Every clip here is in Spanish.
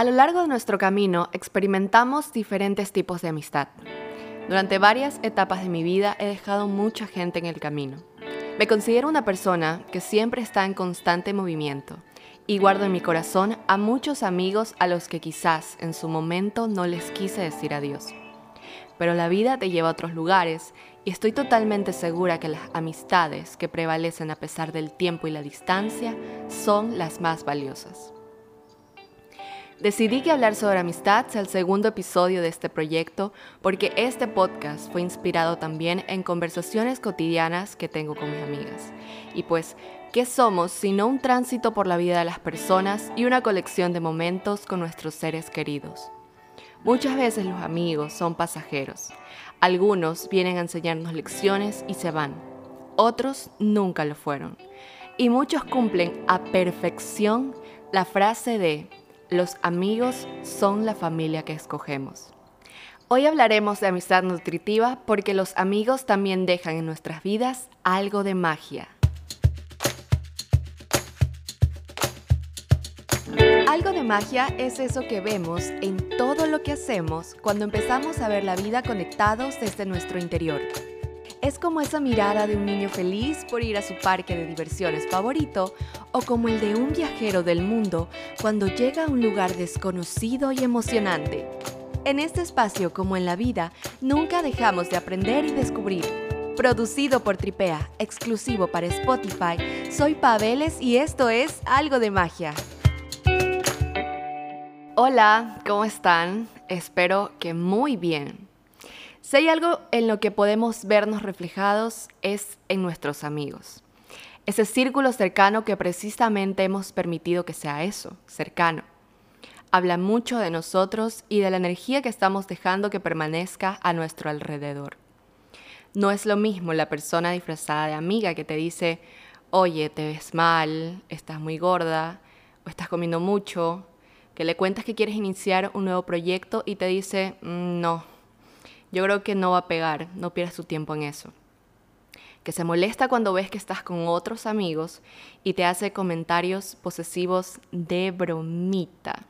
A lo largo de nuestro camino experimentamos diferentes tipos de amistad. Durante varias etapas de mi vida he dejado mucha gente en el camino. Me considero una persona que siempre está en constante movimiento y guardo en mi corazón a muchos amigos a los que quizás en su momento no les quise decir adiós. Pero la vida te lleva a otros lugares y estoy totalmente segura que las amistades que prevalecen a pesar del tiempo y la distancia son las más valiosas. Decidí que hablar sobre amistad sea el segundo episodio de este proyecto porque este podcast fue inspirado también en conversaciones cotidianas que tengo con mis amigas. Y pues, ¿qué somos sino un tránsito por la vida de las personas y una colección de momentos con nuestros seres queridos? Muchas veces los amigos son pasajeros. Algunos vienen a enseñarnos lecciones y se van. Otros nunca lo fueron. Y muchos cumplen a perfección la frase de los amigos son la familia que escogemos. Hoy hablaremos de amistad nutritiva porque los amigos también dejan en nuestras vidas algo de magia. Algo de magia es eso que vemos en todo lo que hacemos cuando empezamos a ver la vida conectados desde nuestro interior. Es como esa mirada de un niño feliz por ir a su parque de diversiones favorito o como el de un viajero del mundo cuando llega a un lugar desconocido y emocionante. En este espacio, como en la vida, nunca dejamos de aprender y descubrir. Producido por Tripea, exclusivo para Spotify, soy Paveles y esto es Algo de Magia. Hola, ¿cómo están? Espero que muy bien. Si hay algo en lo que podemos vernos reflejados es en nuestros amigos. Ese círculo cercano que precisamente hemos permitido que sea eso, cercano. Habla mucho de nosotros y de la energía que estamos dejando que permanezca a nuestro alrededor. No es lo mismo la persona disfrazada de amiga que te dice, oye, te ves mal, estás muy gorda, o estás comiendo mucho, que le cuentas que quieres iniciar un nuevo proyecto y te dice, mm, no, yo creo que no va a pegar, no pierdas tu tiempo en eso. Que se molesta cuando ves que estás con otros amigos y te hace comentarios posesivos de bromita.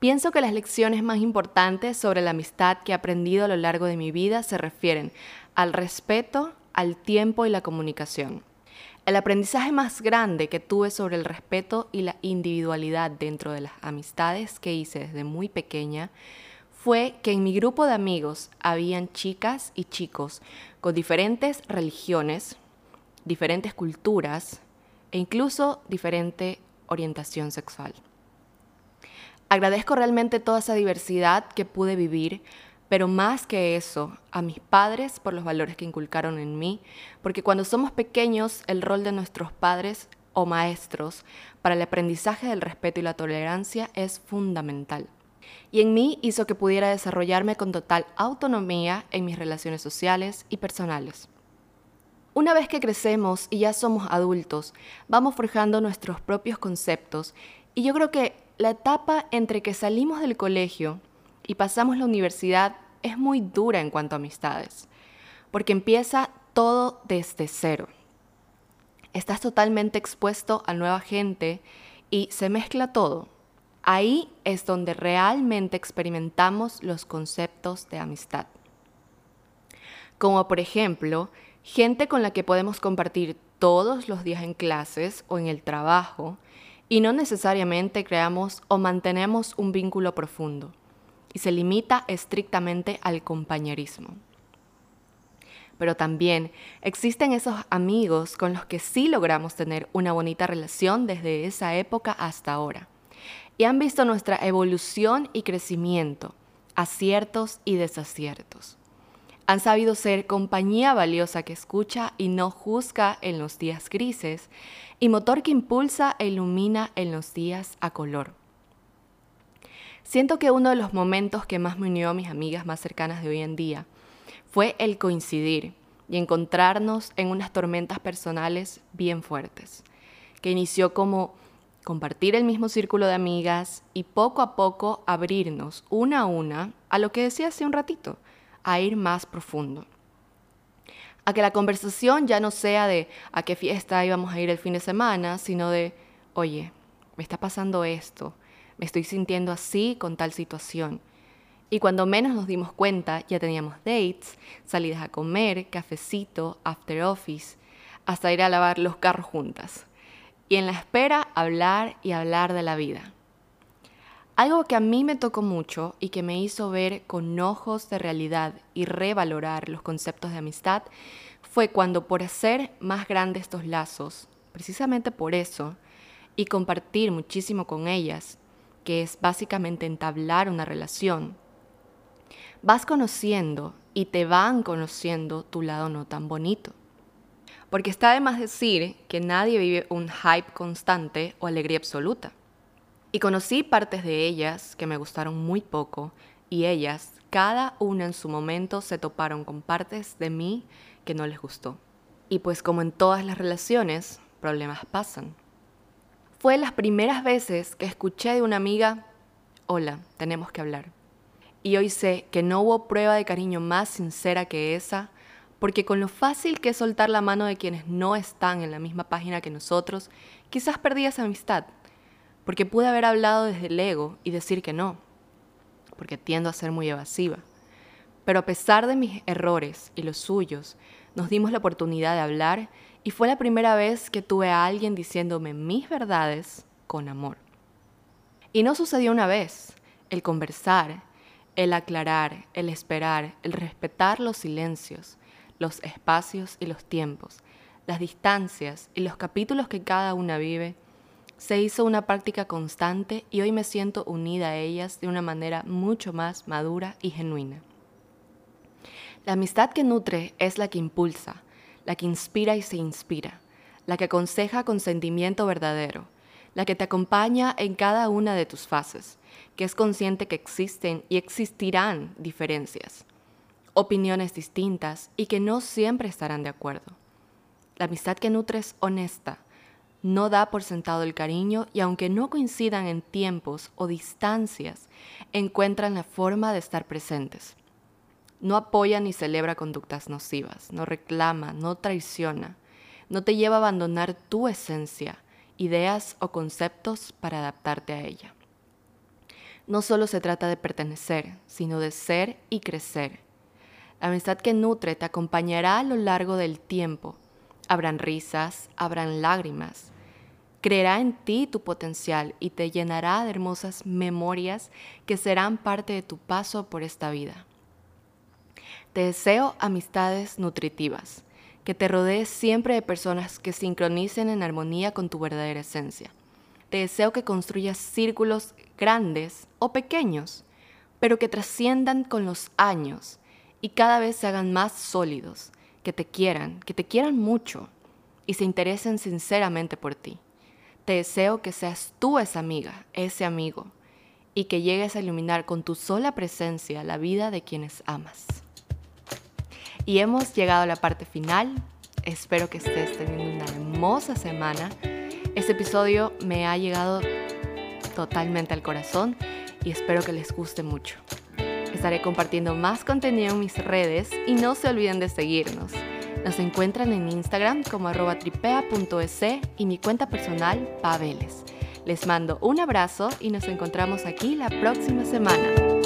Pienso que las lecciones más importantes sobre la amistad que he aprendido a lo largo de mi vida se refieren al respeto, al tiempo y la comunicación. El aprendizaje más grande que tuve sobre el respeto y la individualidad dentro de las amistades que hice desde muy pequeña fue que en mi grupo de amigos habían chicas y chicos con diferentes religiones, diferentes culturas e incluso diferente orientación sexual. Agradezco realmente toda esa diversidad que pude vivir, pero más que eso, a mis padres por los valores que inculcaron en mí, porque cuando somos pequeños el rol de nuestros padres o maestros para el aprendizaje del respeto y la tolerancia es fundamental y en mí hizo que pudiera desarrollarme con total autonomía en mis relaciones sociales y personales. Una vez que crecemos y ya somos adultos, vamos forjando nuestros propios conceptos y yo creo que la etapa entre que salimos del colegio y pasamos la universidad es muy dura en cuanto a amistades, porque empieza todo desde cero. Estás totalmente expuesto a nueva gente y se mezcla todo, Ahí es donde realmente experimentamos los conceptos de amistad. Como por ejemplo, gente con la que podemos compartir todos los días en clases o en el trabajo y no necesariamente creamos o mantenemos un vínculo profundo y se limita estrictamente al compañerismo. Pero también existen esos amigos con los que sí logramos tener una bonita relación desde esa época hasta ahora y han visto nuestra evolución y crecimiento, aciertos y desaciertos. Han sabido ser compañía valiosa que escucha y no juzga en los días grises y motor que impulsa e ilumina en los días a color. Siento que uno de los momentos que más me unió a mis amigas más cercanas de hoy en día fue el coincidir y encontrarnos en unas tormentas personales bien fuertes, que inició como compartir el mismo círculo de amigas y poco a poco abrirnos una a una a lo que decía hace un ratito, a ir más profundo. A que la conversación ya no sea de a qué fiesta íbamos a ir el fin de semana, sino de, oye, me está pasando esto, me estoy sintiendo así con tal situación. Y cuando menos nos dimos cuenta, ya teníamos dates, salidas a comer, cafecito, after office, hasta ir a lavar los carros juntas. Y en la espera, hablar y hablar de la vida. Algo que a mí me tocó mucho y que me hizo ver con ojos de realidad y revalorar los conceptos de amistad fue cuando por hacer más grandes estos lazos, precisamente por eso, y compartir muchísimo con ellas, que es básicamente entablar una relación, vas conociendo y te van conociendo tu lado no tan bonito. Porque está de más decir que nadie vive un hype constante o alegría absoluta. Y conocí partes de ellas que me gustaron muy poco y ellas, cada una en su momento, se toparon con partes de mí que no les gustó. Y pues como en todas las relaciones, problemas pasan. Fue las primeras veces que escuché de una amiga, hola, tenemos que hablar. Y hoy sé que no hubo prueba de cariño más sincera que esa, porque con lo fácil que es soltar la mano de quienes no están en la misma página que nosotros, quizás perdí esa amistad, porque pude haber hablado desde el ego y decir que no, porque tiendo a ser muy evasiva. Pero a pesar de mis errores y los suyos, nos dimos la oportunidad de hablar y fue la primera vez que tuve a alguien diciéndome mis verdades con amor. Y no sucedió una vez. El conversar, el aclarar, el esperar, el respetar los silencios, los espacios y los tiempos, las distancias y los capítulos que cada una vive, se hizo una práctica constante y hoy me siento unida a ellas de una manera mucho más madura y genuina. La amistad que nutre es la que impulsa, la que inspira y se inspira, la que aconseja con sentimiento verdadero, la que te acompaña en cada una de tus fases, que es consciente que existen y existirán diferencias, opiniones distintas y que no siempre estarán de acuerdo. La amistad que nutre es honesta, no da por sentado el cariño y aunque no coincidan en tiempos o distancias, encuentran la forma de estar presentes. No apoya ni celebra conductas nocivas, no reclama, no traiciona, no te lleva a abandonar tu esencia, ideas o conceptos para adaptarte a ella. No solo se trata de pertenecer, sino de ser y crecer. La amistad que nutre te acompañará a lo largo del tiempo. Habrán risas, habrán lágrimas. Creerá en ti tu potencial y te llenará de hermosas memorias que serán parte de tu paso por esta vida. Te deseo amistades nutritivas, que te rodees siempre de personas que sincronicen en armonía con tu verdadera esencia. Te deseo que construyas círculos grandes o pequeños, pero que trasciendan con los años y cada vez se hagan más sólidos, que te quieran, que te quieran mucho y se interesen sinceramente por ti. Te deseo que seas tú esa amiga, ese amigo, y que llegues a iluminar con tu sola presencia la vida de quienes amas. Y hemos llegado a la parte final. Espero que estés teniendo una hermosa semana. Este episodio me ha llegado totalmente al corazón y espero que les guste mucho. Estaré compartiendo más contenido en mis redes y no se olviden de seguirnos. Nos encuentran en Instagram como arroba tripea.es y mi cuenta personal Paveles. Les mando un abrazo y nos encontramos aquí la próxima semana.